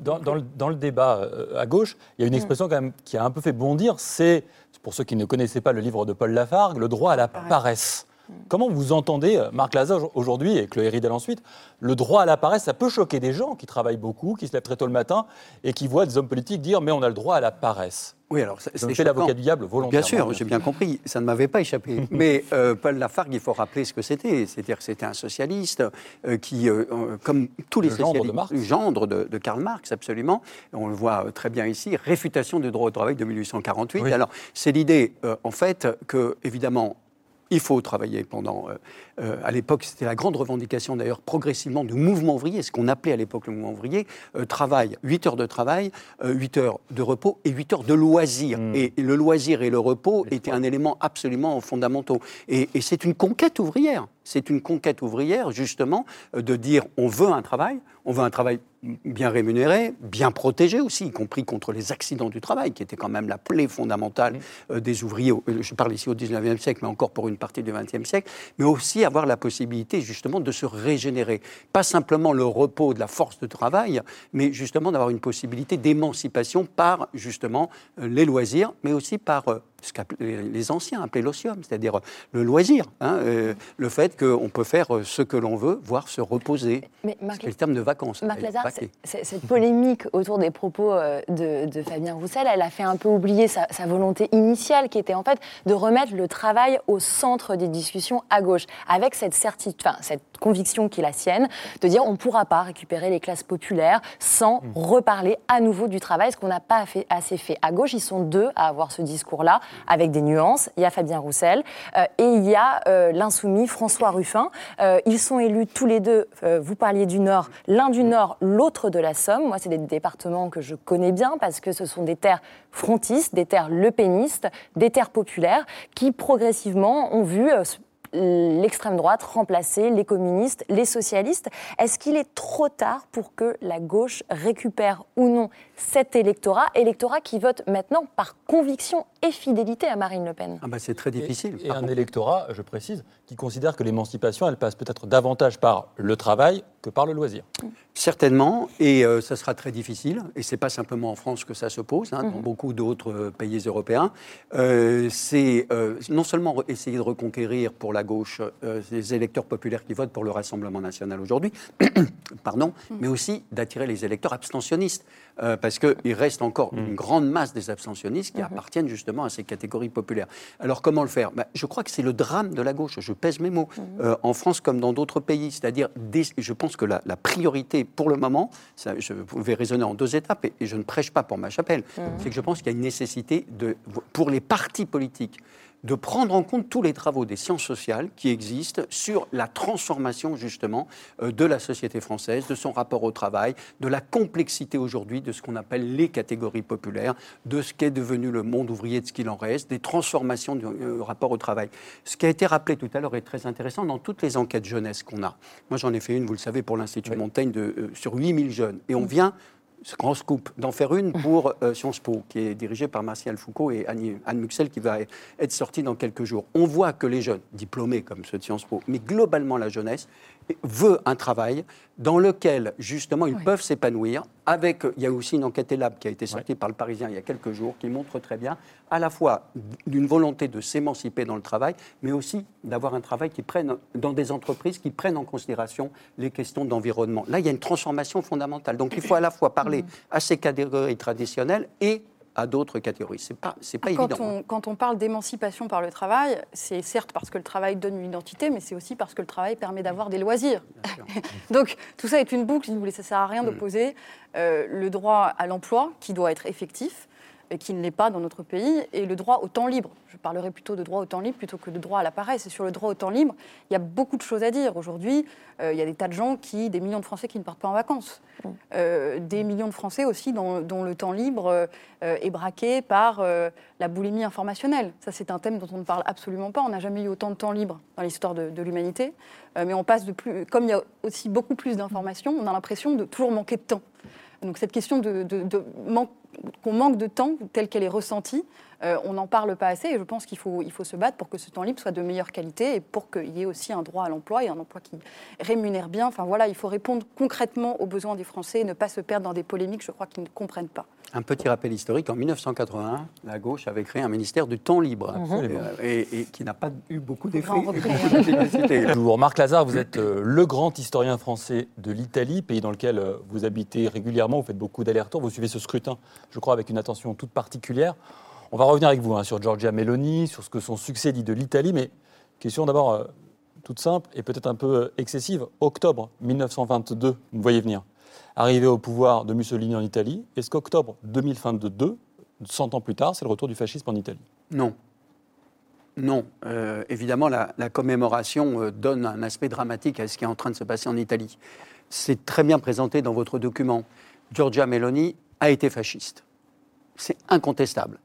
Dans, dans le, dans le débat à gauche, il y a une Mm. expression quand même qui a un peu fait bondir, c'est, pour ceux qui ne connaissaient pas le livre de Paul Lafargue, le droit à la paresse. Comment vous entendez, euh, Marc Lazare aujourd'hui et Chloé Ridel ensuite, le droit à la paresse Ça peut choquer des gens qui travaillent beaucoup, qui se lèvent très tôt le matin et qui voient des hommes politiques dire mais on a le droit à la paresse. Oui, alors c'est l'avocat du diable volontairement. Bien sûr, j'ai bien compris, ça ne m'avait pas échappé. Mais euh, Paul Lafargue, il faut rappeler ce que c'était. C'est-à-dire que c'était un socialiste euh, qui, euh, comme tous les Le gendre socialistes, de Marx. le gendre de, de Karl Marx, absolument. On le voit très bien ici, réfutation du droit au travail de 1848. Oui. Alors, c'est l'idée, en fait, que, évidemment, il faut travailler pendant. euh, euh, à l'époque, c'était la grande revendication d'ailleurs progressivement du mouvement ouvrier, ce qu'on appelait à l'époque le mouvement ouvrier, euh, travail, 8 heures de travail, euh, 8 heures de repos et 8 heures de loisirs. Et, et le loisir et le repos étaient un élément absolument fondamentaux. Et, et c'est une conquête ouvrière. C'est une conquête ouvrière, justement, de dire on veut un travail, on veut un travail bien rémunéré, bien protégé aussi, y compris contre les accidents du travail, qui était quand même la plaie fondamentale euh, des ouvriers. au- Je parle ici au 19e siècle, mais encore pour une partie du 20e siècle, mais aussi avoir la possibilité justement de se régénérer. Pas simplement le repos de la force de travail, mais justement d'avoir une possibilité d'émancipation par justement euh, les loisirs, mais aussi par euh, ce que les anciens appelaient l'osium, c'est-à-dire le loisir, hein, euh, le fait qu'on peut faire ce que l'on veut, voire se reposer. Mais c'est le terme de vacances. Marc Lazare, cette polémique autour des propos euh, de, Fabien Roussel, elle a fait un peu oublier sa, volonté initiale, qui était en fait de remettre le travail au centre des discussions à gauche, avec cette certitude, enfin, cette conviction qui est la sienne, de dire on ne pourra pas récupérer les classes populaires sans mmh. reparler à nouveau du travail, ce qu'on n'a pas fait, assez fait. À gauche, ils sont deux à avoir ce discours-là, avec des nuances. Il y a Fabien Roussel euh, et il y a euh, l'insoumis François Ruffin. Euh, ils sont élus tous les deux, vous parliez du Nord, l'un du Nord, l'autre de la Somme. Moi, c'est des départements que je connais bien parce que ce sont des terres frontistes, des terres lepénistes, des terres populaires qui progressivement ont vu l'extrême droite remplacer les communistes, les socialistes. Est-ce qu'il est trop tard pour que la gauche récupère ou non cet électorat, électorat qui vote maintenant par conviction et fidélité à Marine Le Pen ah bah C'est très difficile. Et, un électorat, je précise, qui considère que l'émancipation, elle passe peut-être davantage par le travail que par le loisir. Certainement, et euh, ça sera très difficile, et ce n'est pas simplement en France que ça se pose, hein, dans mhm. beaucoup d'autres euh, pays européens. Euh, c'est non seulement essayer de reconquérir pour la gauche les électeurs populaires qui votent pour le Rassemblement national aujourd'hui, pardon, mhm. mais aussi d'attirer les électeurs abstentionnistes. Euh, parce qu'il reste encore une mm. grande masse des abstentionnistes qui mm-hmm. appartiennent justement à ces catégories populaires. Alors comment le faire? Bah, Je crois que c'est le drame de la gauche, je pèse mes mots, mm-hmm. euh, en France comme dans d'autres pays. C'est-à-dire, je pense que la, priorité pour le moment, je vais raisonner en deux étapes, et, je ne prêche pas pour ma chapelle, mm-hmm. c'est que je pense qu'il y a une nécessité de, pour les partis politiques de prendre en compte tous les travaux des sciences sociales qui existent sur la transformation justement euh, de la société française, de son rapport au travail, de la complexité aujourd'hui de ce qu'on appelle les catégories populaires, de ce qu'est devenu le monde ouvrier, de ce qu'il en reste, des transformations du euh, rapport au travail. Ce qui a été rappelé tout à l'heure est très intéressant dans toutes les enquêtes jeunesse qu'on a. Moi j'en ai fait une, vous le savez, pour l'Institut Montaigne de, euh, sur 8000 jeunes. Et on vient grand scoop, d'en faire une pour euh, Sciences Po, qui est dirigée par Martial Foucault et Anne Muxel, qui va être sortie dans quelques jours. On voit que les jeunes, diplômés comme ceux de Sciences Po, mais globalement la jeunesse, veut un travail dans lequel, justement, ils peuvent s'épanouir. Avec, il y a aussi une enquête ELAB qui a été sortie par le Parisien il y a quelques jours, qui montre très bien, à la fois d'une volonté de s'émanciper dans le travail, mais aussi d'avoir un travail qui prenne, dans des entreprises qui prennent en considération les questions d'environnement. Là, il y a une transformation fondamentale. Donc, il faut à la fois parler mmh. à ces catégories traditionnelles et à d'autres catégories. C'est pas, c'est pas quand évident. On, quand on parle d'émancipation par le travail, c'est certes parce que le travail donne une identité, mais c'est aussi parce que le travail permet d'avoir des loisirs. Donc tout ça est une boucle, si vous voulez, ça sert à rien d'opposer mm. euh, le droit à l'emploi, qui doit être effectif, qui ne l'est pas dans notre pays, et le droit au temps libre. Je parlerai plutôt de droit au temps libre plutôt que de droit à la paresse. Et sur le droit au temps libre, il y a beaucoup de choses à dire. Aujourd'hui, euh, il y a des tas de gens qui, des millions de Français qui ne partent pas en vacances. Mm. Euh, des millions de Français aussi dont, le temps libre euh, est braqué par la boulimie informationnelle. Ça, c'est un thème dont on ne parle absolument pas. On n'a jamais eu autant de temps libre dans l'histoire de, l'humanité. mais on passe de plus. Comme il y a aussi beaucoup plus d'informations, on a l'impression de toujours manquer de temps. Donc cette question de, de qu'on manque de temps telle qu'elle est ressentie, euh, on n'en parle pas assez et je pense qu'il faut, il faut se battre pour que ce temps libre soit de meilleure qualité et pour qu'il y ait aussi un droit à l'emploi et un emploi qui rémunère bien. Enfin voilà, il faut répondre concrètement aux besoins des Français et ne pas se perdre dans des polémiques, je crois qu'ils ne comprennent pas. Un petit rappel historique, en 1981, la gauche avait créé un ministère du temps libre. Euh, et, qui n'a pas eu beaucoup d'effets. Bonjour, Marc Lazare, vous êtes euh, le grand historien français de l'Italie, pays dans lequel vous habitez régulièrement, vous faites beaucoup d'allers-retours, vous suivez ce scrutin, je crois, avec une attention toute particulière. On va revenir avec vous hein, sur Giorgia Meloni, sur ce que son succès dit de l'Italie, mais question d'abord euh, toute simple et peut-être un peu euh, excessive. Octobre 1922, vous voyez venir. Arrivé au pouvoir de Mussolini en Italie, est-ce qu'octobre 2022, 100 ans plus tard, c'est le retour du fascisme en Italie? Non. Non. Euh, évidemment, la, la commémoration donne un aspect dramatique à ce qui est en train de se passer en Italie. C'est très bien présenté dans votre document. Giorgia Meloni a été fasciste. C'est incontestable.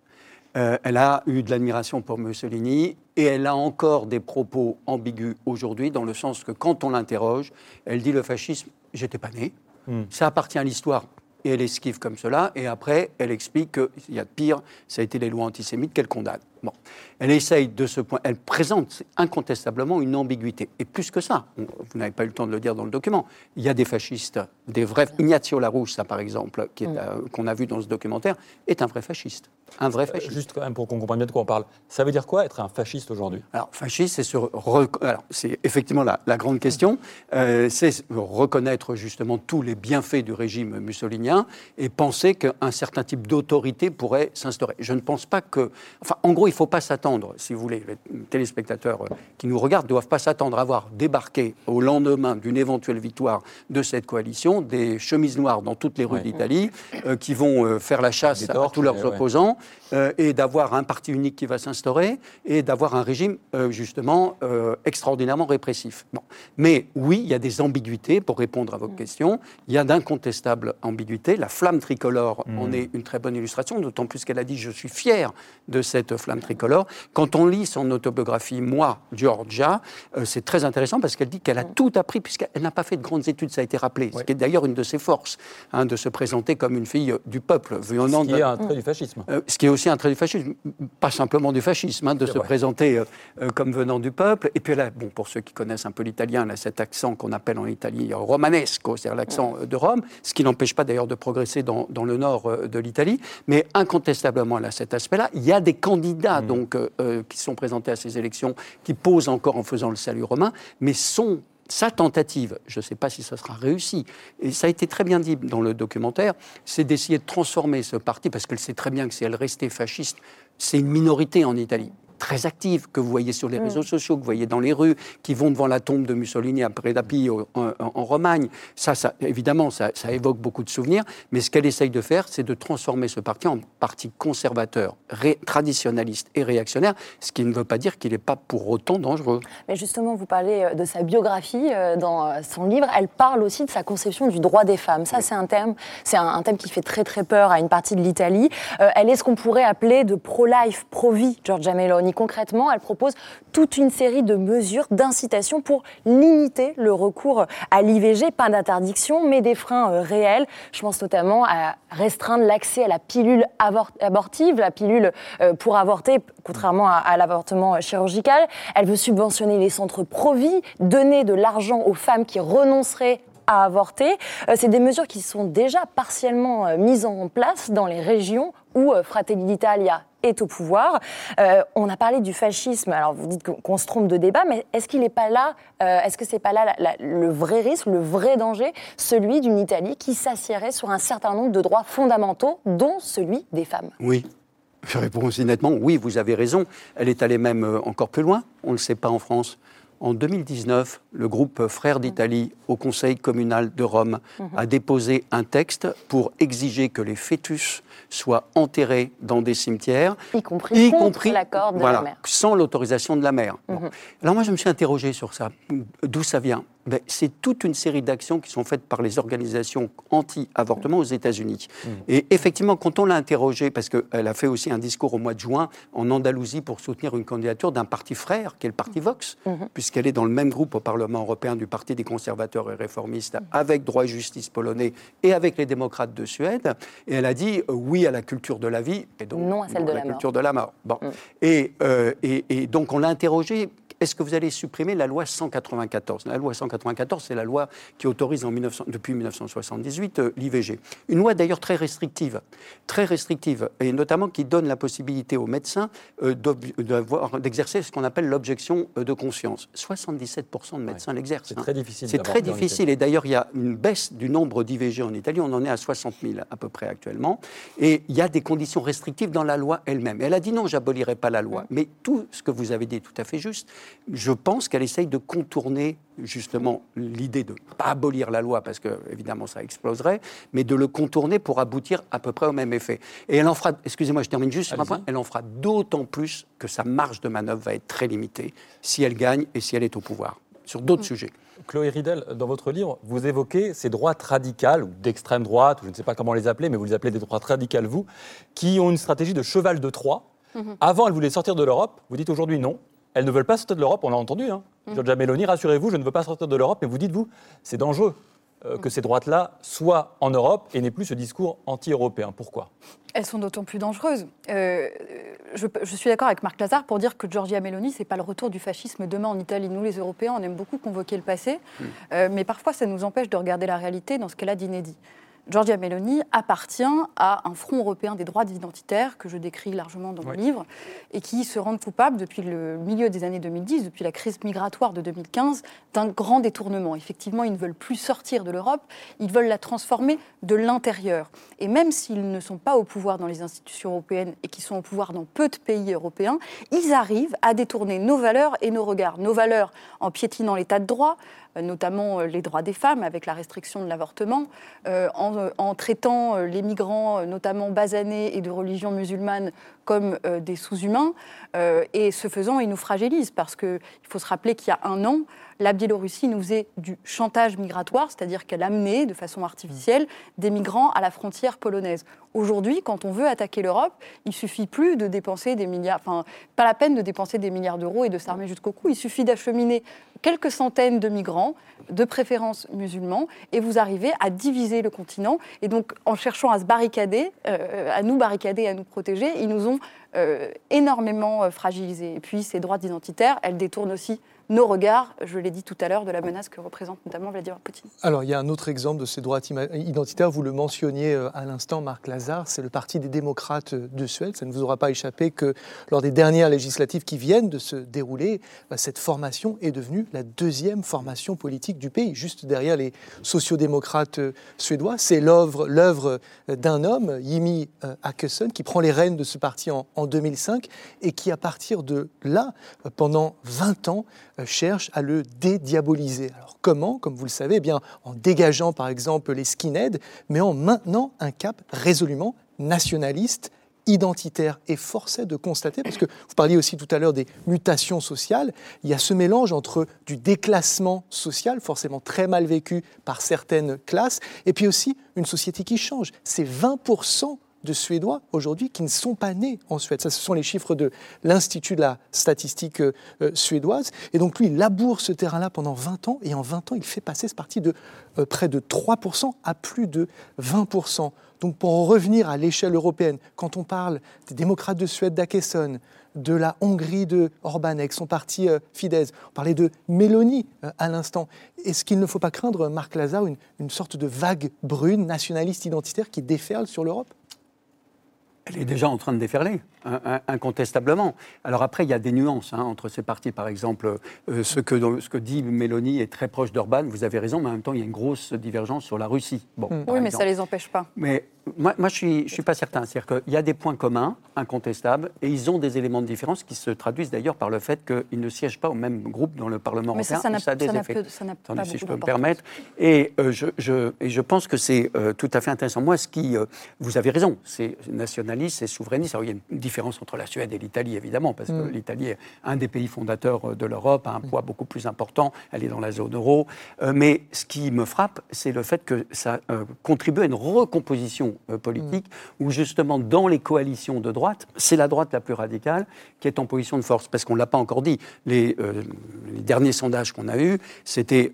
Euh, elle a eu de l'admiration pour Mussolini et elle a encore des propos ambigus aujourd'hui, dans le sens que quand on l'interroge, elle dit le fascisme, j'étais pas né, hmm. ça appartient à l'histoire. Et elle esquive comme cela, et après, elle explique qu'il y a de pire, ça a été les lois antisémites qu'elle condamne. Bon. Elle essaye de ce point, elle présente incontestablement une ambiguïté. Et plus que ça, on- vous n'avez pas eu le temps de le dire dans le document, il y a des fascistes, des vrais. Ignazio Larousse, par exemple, Mm. euh, qu'on a vu dans ce documentaire, est un vrai fasciste. Un vrai fasciste. Euh, Juste quand même pour qu'on comprenne bien de quoi on parle. Ça veut dire quoi être un fasciste aujourd'hui? Alors, fasciste, c'est effectivement la, la grande question. Euh, c'est reconnaître justement tous les bienfaits du régime mussolinien et penser qu'un certain type d'autorité pourrait s'instaurer. Je ne pense pas que. Enfin, en gros, il ne faut pas s'attendre, si vous voulez, les téléspectateurs euh, qui nous regardent ne doivent pas s'attendre à voir débarquer au lendemain d'une éventuelle victoire de cette coalition des chemises noires dans toutes les rues d'Italie euh, qui vont euh, faire la chasse à tous leurs ouais. opposants euh, et d'avoir un parti unique qui va s'instaurer et d'avoir un régime euh, justement euh, extraordinairement répressif. Bon. Mais oui, il y a des ambiguïtés pour répondre à Mm. vos questions. Il y a d'incontestables ambiguïtés. La flamme tricolore Mm. en est une très bonne illustration, d'autant plus qu'elle a dit je suis fier de cette flamme tricolore. Quand on lit son autobiographie Moi, Georgia, euh, c'est très intéressant parce qu'elle dit qu'elle Mm. a tout appris puisqu'elle n'a pas fait de grandes études, ça a été rappelé, ce qui est d'ailleurs une de ses forces, hein, de se présenter comme une fille du peuple venant Ce qui de- est un trait du fascisme. euh, ce qui est aussi un trait du fascisme, pas simplement du fascisme, hein, de se vrai. présenter euh, euh, comme venant du peuple. Et puis là, bon, pour ceux qui connaissent un peu l'italien, elle a cet accent qu'on appelle en Italie euh, romanesco, c'est-à-dire l'accent euh, de Rome, ce qui n'empêche pas d'ailleurs de progresser dans, dans le nord euh, de l'Italie. Mais incontestablement, elle a cet aspect-là. Il y a des candidats donc, euh, euh, qui sont présentés à ces élections qui posent encore en faisant le salut romain, mais sont sa tentative, je ne sais pas si ça sera réussi, et ça a été très bien dit dans le documentaire, c'est d'essayer de transformer ce parti, parce qu'elle sait très bien que si elle restait fasciste, c'est une minorité en Italie très active, que vous voyez sur les Mm. réseaux sociaux, que vous voyez dans les rues, qui vont devant la tombe de Mussolini à Predapio en, en- en Romagne. Ça, ça évidemment, ça, ça évoque beaucoup de souvenirs, mais ce qu'elle essaye de faire, c'est de transformer ce parti en parti conservateur, ré- traditionnaliste et réactionnaire, ce qui ne veut pas dire qu'il n'est pas pour autant dangereux. Mais justement, vous parlez euh, de sa biographie euh, dans euh, son livre. Elle parle aussi de sa conception du droit des femmes. Ça, c'est un thème, c'est un, un thème qui fait très très peur à une partie de l'Italie. Euh, elle est ce qu'on pourrait appeler de pro-life, pro-vie, Giorgia Meloni. Concrètement, elle propose toute une série de mesures d'incitation pour limiter le recours à l'IVG, pas d'interdiction, mais des freins euh, réels. Je pense notamment à restreindre l'accès à la pilule abortive, la pilule euh, pour avorter, contrairement à, l'avortement euh, chirurgical. Elle veut subventionner les centres pro-vie, donner de l'argent aux femmes qui renonceraient à avorter. Euh, C'est des mesures qui sont déjà partiellement euh, mises en place dans les régions où euh, Fratelli d'Italia est au pouvoir. On a parlé du fascisme. Alors vous dites qu'on se trompe de débat, mais est-ce qu'il n'est pas là Est-ce que c'est pas là le vrai risque, le vrai danger, celui d'une Italie qui s'assierait sur un certain nombre de droits fondamentaux, dont celui des femmes? Oui. Je réponds aussi nettement, oui, vous avez raison. Elle est allée même encore plus loin. On ne le sait pas en France. En 2019, le groupe Frères d'Italie au Conseil communal de Rome Mhm. a déposé un texte pour exiger que les fœtus soient enterrés dans des cimetières, Y compris l'accord de voilà, la mère. sans l'autorisation de la mère. Bon. Mhm. Alors moi, je me suis interrogé sur ça. D'où ça vient? Ben, C'est toute une série d'actions qui sont faites par les organisations anti-avortement aux États-Unis. Et effectivement, quand on l'a interrogée, parce qu'elle a fait aussi un discours au mois de juin en Andalousie pour soutenir une candidature d'un parti frère, qui est le parti Vox, Mhm. puisqu'elle est dans le même groupe au Parlement européen du Parti des conservateurs et réformistes, avec droit et justice polonais et avec les démocrates de Suède. Et elle a dit euh, oui à la culture de la vie et donc Non à celle non de la culture de la mort. Bon. Et, euh, et, et donc on l'a interrogé. Est-ce que vous allez supprimer la loi 194 La loi 194, c'est la loi qui autorise en 1900 depuis 1978 euh, l'IVG. Une loi d'ailleurs très restrictive, très restrictive, et notamment qui donne la possibilité aux médecins euh, d'exercer ce qu'on appelle l'objection euh, de conscience. 77% de médecins l'exercent. C'est hein. très difficile C'est très difficile. Et d'ailleurs, il y a une baisse du nombre d'IVG en Italie. On en est à 60 000 à peu près actuellement. Et il y a des conditions restrictives dans la loi elle-même. Elle a dit non, j'abolirai pas la loi. Mais tout ce que vous avez dit est tout à fait juste. Je pense qu'elle essaye de contourner justement l'idée de ne pas abolir la loi, parce que évidemment ça exploserait, mais de le contourner pour aboutir à peu près au même effet. Et elle en fera, excusez-moi, je termine juste sur un point, elle en fera d'autant plus que sa marge de manœuvre va être très limitée si elle gagne et si elle est au pouvoir, sur d'autres sujets. Chloé Ridel, dans votre livre, vous évoquez ces droites radicales, ou d'extrême droite, ou je ne sais pas comment les appeler, mais vous les appelez des droites radicales, vous, qui ont une stratégie de cheval de Troie. Mhm. Avant, elles voulaient sortir de l'Europe. Vous dites aujourd'hui non. Elles ne veulent pas sortir de l'Europe, on l'a entendu. Hein. Mhm. Giorgia Meloni, rassurez-vous, je ne veux pas sortir de l'Europe, mais vous dites, vous, c'est dangereux. euh, que ces droites-là soient en Europe et n'aient plus ce discours anti-européen. Pourquoi? Elles sont d'autant plus dangereuses. Euh, je, je, suis d'accord avec Marc Lazare pour dire que Giorgia Meloni, ce n'est pas le retour du fascisme demain en Italie. Nous, les Européens, on aime beaucoup convoquer le passé, mm. euh, mais parfois ça nous empêche de regarder la réalité dans ce qu'elle a d'inédit. Giorgia Meloni appartient à un front européen des droits identitaires que je décris largement dans mon livre et qui se rendent coupables depuis le milieu des années 2010, depuis la crise migratoire de 2015, d'un grand détournement. Effectivement, ils ne veulent plus sortir de l'Europe, ils veulent la transformer de l'intérieur. Et même s'ils ne sont pas au pouvoir dans les institutions européennes et qui sont au pouvoir dans peu de pays européens, ils arrivent à détourner nos valeurs et nos regards. Nos valeurs en piétinant l'état de droit, notamment euh, les droits des femmes avec la restriction de l'avortement, euh, en, traitant les migrants, notamment basanés et de religion musulmane, comme des sous-humains. et ce faisant, ils nous fragilisent parce qu'il faut se rappeler qu'il y a un an, la Biélorussie nous faisait du chantage migratoire, c'est-à-dire qu'elle amenait de façon artificielle des migrants à la frontière polonaise. Aujourd'hui, quand on veut attaquer l'Europe, il suffit plus de dépenser des milliards, enfin, pas la peine de dépenser des milliards d'euros et de s'armer jusqu'au cou. Il suffit d'acheminer quelques centaines de migrants, de préférence musulmans, et vous arrivez à diviser le continent. Et donc, en cherchant à se barricader, euh, à nous barricader, à nous protéger, ils nous ont euh, énormément euh, fragilisés. Et puis, ces droits identitaires, elles détournent aussi nos regards, je l'ai dit tout à l'heure, de la menace que représente notamment Vladimir Poutine. Alors, il y a un autre exemple de ces droits identitaires, vous le mentionniez euh, à l'instant, Marc Lazare, c'est le Parti des démocrates de Suède. Ça ne vous aura pas échappé que lors des dernières législatives qui viennent de se dérouler, bah, cette formation est devenue la deuxième formation politique du pays, juste derrière les sociodémocrates euh, suédois. C'est l'œuvre euh, d'un homme, Jimmy Åkesson, qui prend les rênes de ce parti en, en 2005 et qui, à partir de là, pendant 20 ans, euh, cherche à le dédiaboliser. Alors comment Comme vous le savez, eh bien en dégageant par exemple les skinheads, mais en maintenant un cap résolument nationaliste identitaire et forcé de constater, parce que vous parliez aussi tout à l'heure des mutations sociales, il y a ce mélange entre du déclassement social, forcément très mal vécu par certaines classes, et puis aussi une société qui change. C'est 20% de Suédois aujourd'hui qui ne sont pas nés en Suède. Ça, ce sont les chiffres de l'Institut de la statistique euh, suédoise. Et donc lui, il laboure ce terrain-là pendant 20 ans, et en 20 ans, il fait passer ce parti de euh, près de 3% à plus de 20%. Donc pour en revenir à l'échelle européenne, quand on parle des démocrates de Suède d'Akesson, de la Hongrie de Orban avec son parti euh, Fidesz, on parlait de Mélanie à l'instant, est-ce qu'il ne faut pas craindre, Marc Lazare, une, une sorte de vague brune nationaliste identitaire qui déferle sur l'Europe? Elle est déjà en train de déferler incontestablement. Alors après, il y a des nuances hein, entre ces partis. Par exemple, euh, ce, que, ce que dit Mélanie est très proche d'Orban, vous avez raison, mais en même temps, il y a une grosse divergence sur la Russie. Bon, mm. Oui, mais ça ne les empêche pas. Mais moi, moi je ne suis, je suis pas certain. C'est-à-dire qu'il y a des points communs, incontestables, et ils ont des éléments de différence qui se traduisent d'ailleurs par le fait qu'ils ne siègent pas au même groupe dans le Parlement mais européen. Ça, ça, a des effets. ça pas si je peux me permettre. Et, euh, je, je, et je pense que c'est euh, tout à fait intéressant. Moi, ce qui... vous avez raison, c'est nationaliste, c'est souverainiste. Alors, il y a une différence entre la Suède et l'Italie, évidemment, parce que mm. l'Italie est un des pays fondateurs euh, de l'Europe, a un poids beaucoup plus important, elle est dans la zone euro. Euh, mais ce qui me frappe, c'est le fait que ça euh, contribue à une recomposition politique, mm. où justement, dans les coalitions de droite, c'est la droite la plus radicale qui est en position de force, parce qu'on ne l'a pas encore dit. Les, les derniers sondages qu'on a eus, c'était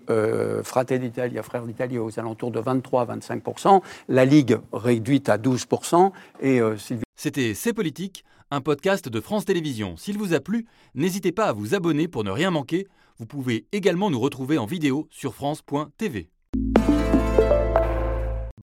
Fratelli d'Italie, Frères d'Italie, aux alentours de 23-25%, la Ligue réduite à 12%, et C'était C'est politique un podcast de France Télévisions. S'il vous a plu, n'hésitez pas à vous abonner pour ne rien manquer. Vous pouvez également nous retrouver en vidéo sur France.tv.